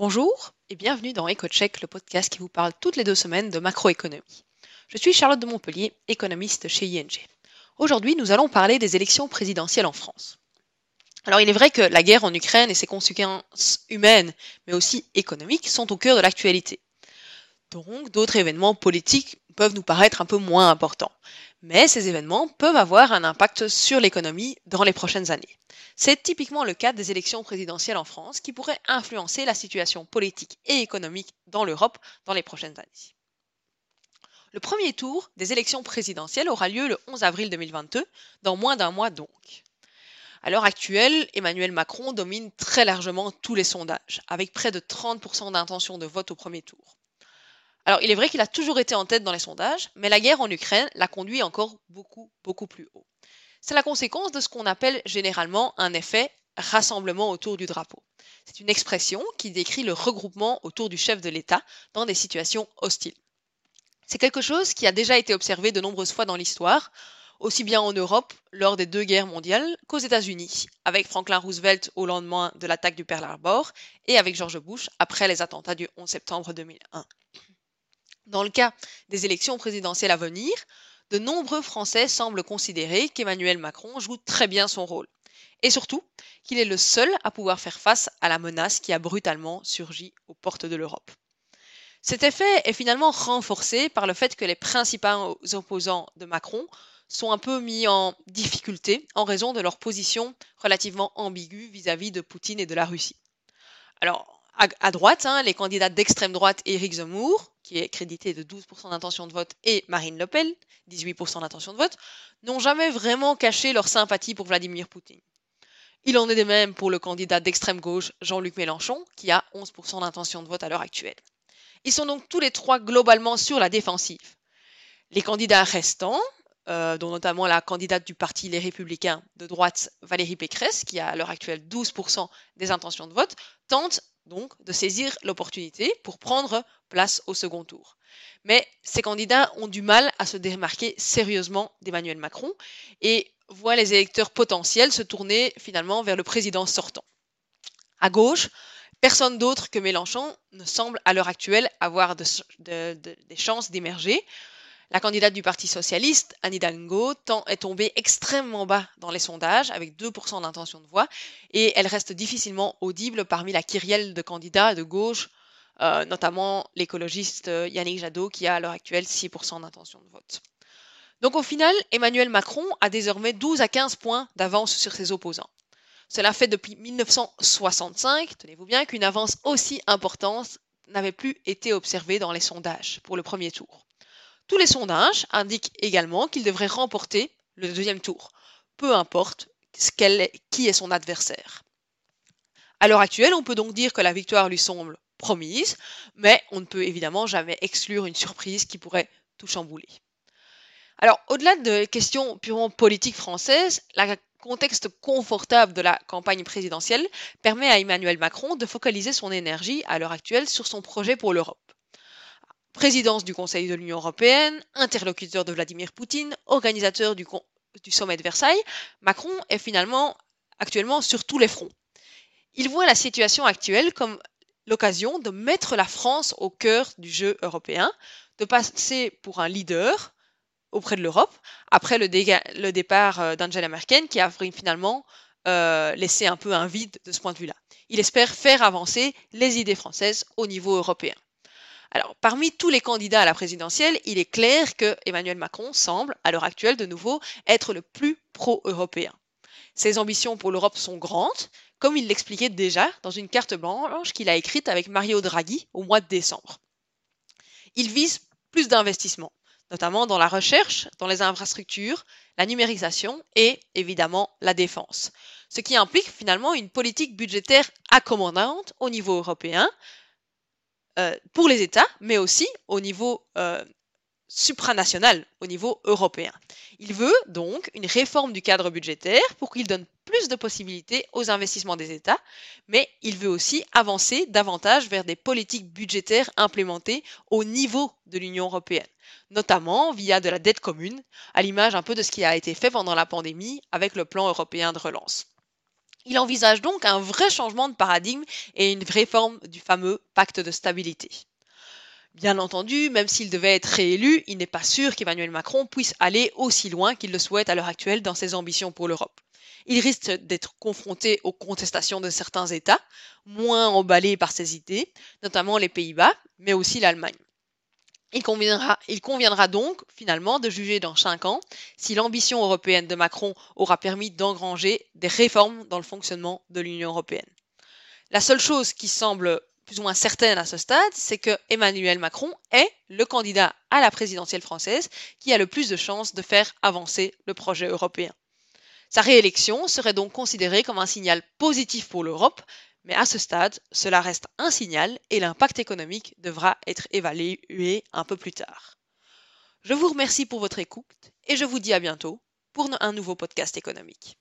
Bonjour et bienvenue dans EcoCheck, le podcast qui vous parle toutes les deux semaines de macroéconomie. Je suis Charlotte de Montpellier, économiste chez ING. Aujourd'hui, nous allons parler des élections présidentielles en France. Alors, il est vrai que la guerre en Ukraine et ses conséquences humaines, mais aussi économiques, sont au cœur de l'actualité. Donc, d'autres événements politiques peuvent nous paraître un peu moins importants. Mais ces événements peuvent avoir un impact sur l'économie dans les prochaines années. C'est typiquement le cas des élections présidentielles en France qui pourraient influencer la situation politique et économique dans l'Europe dans les prochaines années. Le premier tour des élections présidentielles aura lieu le 11 avril 2022, dans moins d'un mois donc. À l'heure actuelle, Emmanuel Macron domine très largement tous les sondages, avec près de 30% d'intention de vote au premier tour. Alors, il est vrai qu'il a toujours été en tête dans les sondages, mais la guerre en Ukraine l'a conduit encore beaucoup, beaucoup plus haut. C'est la conséquence de ce qu'on appelle généralement un effet rassemblement autour du drapeau. C'est une expression qui décrit le regroupement autour du chef de l'État dans des situations hostiles. C'est quelque chose qui a déjà été observé de nombreuses fois dans l'histoire, aussi bien en Europe lors des deux guerres mondiales qu'aux États-Unis, avec Franklin Roosevelt au lendemain de l'attaque du Pearl Harbor et avec George Bush après les attentats du 11 septembre 2001. Dans le cas des élections présidentielles à venir, de nombreux Français semblent considérer qu'Emmanuel Macron joue très bien son rôle. Et surtout, qu'il est le seul à pouvoir faire face à la menace qui a brutalement surgi aux portes de l'Europe. Cet effet est finalement renforcé par le fait que les principaux opposants de Macron sont un peu mis en difficulté en raison de leur position relativement ambiguë vis-à-vis de Poutine et de la Russie. Alors, à, droite, hein, les candidats d'extrême droite, Éric Zemmour, qui est crédité de 12% d'intention de vote, et Marine Le Pen, 18% d'intention de vote, n'ont jamais vraiment caché leur sympathie pour Vladimir Poutine. Il en est de même pour le candidat d'extrême gauche, Jean-Luc Mélenchon, qui a 11% d'intention de vote à l'heure actuelle. Ils sont donc tous les trois globalement sur la défensive. Les candidats restants, euh, dont notamment la candidate du parti Les Républicains de droite, Valérie Pécresse, qui a à l'heure actuelle 12% des intentions de vote, tentent donc de saisir l'opportunité pour prendre place au second tour. Mais ces candidats ont du mal à se démarquer sérieusement d'Emmanuel Macron et voient les électeurs potentiels se tourner finalement vers le président sortant. À gauche, personne d'autre que Mélenchon ne semble à l'heure actuelle avoir des chances d'émerger. La candidate du Parti socialiste, Anne Hidalgo, est tombée extrêmement bas dans les sondages, avec 2% d'intention de voix, et elle reste difficilement audible parmi la kyrielle de candidats de gauche, euh, notamment l'écologiste euh, Yannick Jadot, qui a à l'heure actuelle 6% d'intention de vote. Donc au final, Emmanuel Macron a désormais 12 à 15 points d'avance sur ses opposants. Cela fait depuis 1965, tenez-vous bien, qu'une avance aussi importante n'avait plus été observée dans les sondages pour le premier tour. Tous les sondages indiquent également qu'il devrait remporter le deuxième tour, peu importe qui est son adversaire. À l'heure actuelle, on peut donc dire que la victoire lui semble promise, mais on ne peut évidemment jamais exclure une surprise qui pourrait tout chambouler. Alors, au-delà de questions purement politiques françaises, le contexte confortable de la campagne présidentielle permet à Emmanuel Macron de focaliser son énergie à l'heure actuelle sur son projet pour l'Europe présidence du Conseil de l'Union européenne, interlocuteur de Vladimir Poutine, organisateur du, sommet de Versailles, Macron est finalement actuellement sur tous les fronts. Il voit la situation actuelle comme l'occasion de mettre la France au cœur du jeu européen, de passer pour un leader auprès de l'Europe, après le, départ euh, d'Angela Merkel qui a finalement euh, laissé un peu un vide de ce point de vue-là. Il espère faire avancer les idées françaises au niveau européen. Parmi tous les candidats à la présidentielle, il est clair que Emmanuel Macron semble, à l'heure actuelle de nouveau, être le plus pro-européen. Ses ambitions pour l'Europe sont grandes, comme il l'expliquait déjà dans une carte blanche qu'il a écrite avec Mario Draghi au mois de décembre. Il vise plus d'investissements, notamment dans la recherche, dans les infrastructures, la numérisation et évidemment la défense. Ce qui implique finalement une politique budgétaire accommodante au niveau européen, euh, pour les États, mais aussi au niveau euh, supranational, au niveau européen. Il veut donc une réforme du cadre budgétaire pour qu'il donne plus de possibilités aux investissements des États, mais il veut aussi avancer davantage vers des politiques budgétaires implémentées au niveau de l'Union européenne, notamment via de la dette commune, à l'image un peu de ce qui a été fait pendant la pandémie avec le plan européen de relance. Il envisage donc un vrai changement de paradigme et une réforme du fameux pacte de stabilité. Bien entendu, même s'il devait être réélu, il n'est pas sûr qu'Emmanuel Macron puisse aller aussi loin qu'il le souhaite à l'heure actuelle dans ses ambitions pour l'Europe. Il risque d'être confronté aux contestations de certains États, moins emballés par ses idées, notamment les Pays-Bas, mais aussi l'Allemagne. Il conviendra, donc finalement de juger dans cinq ans si l'ambition européenne de Macron aura permis d'engranger des réformes dans le fonctionnement de l'Union européenne. La seule chose qui semble plus ou moins certaine à ce stade, c'est que Emmanuel Macron est le candidat à la présidentielle française qui a le plus de chances de faire avancer le projet européen. Sa réélection serait donc considérée comme un signal positif pour l'Europe, mais à ce stade, cela reste un signal et l'impact économique devra être évalué un peu plus tard. Je vous remercie pour votre écoute et je vous dis à bientôt pour un nouveau podcast économique.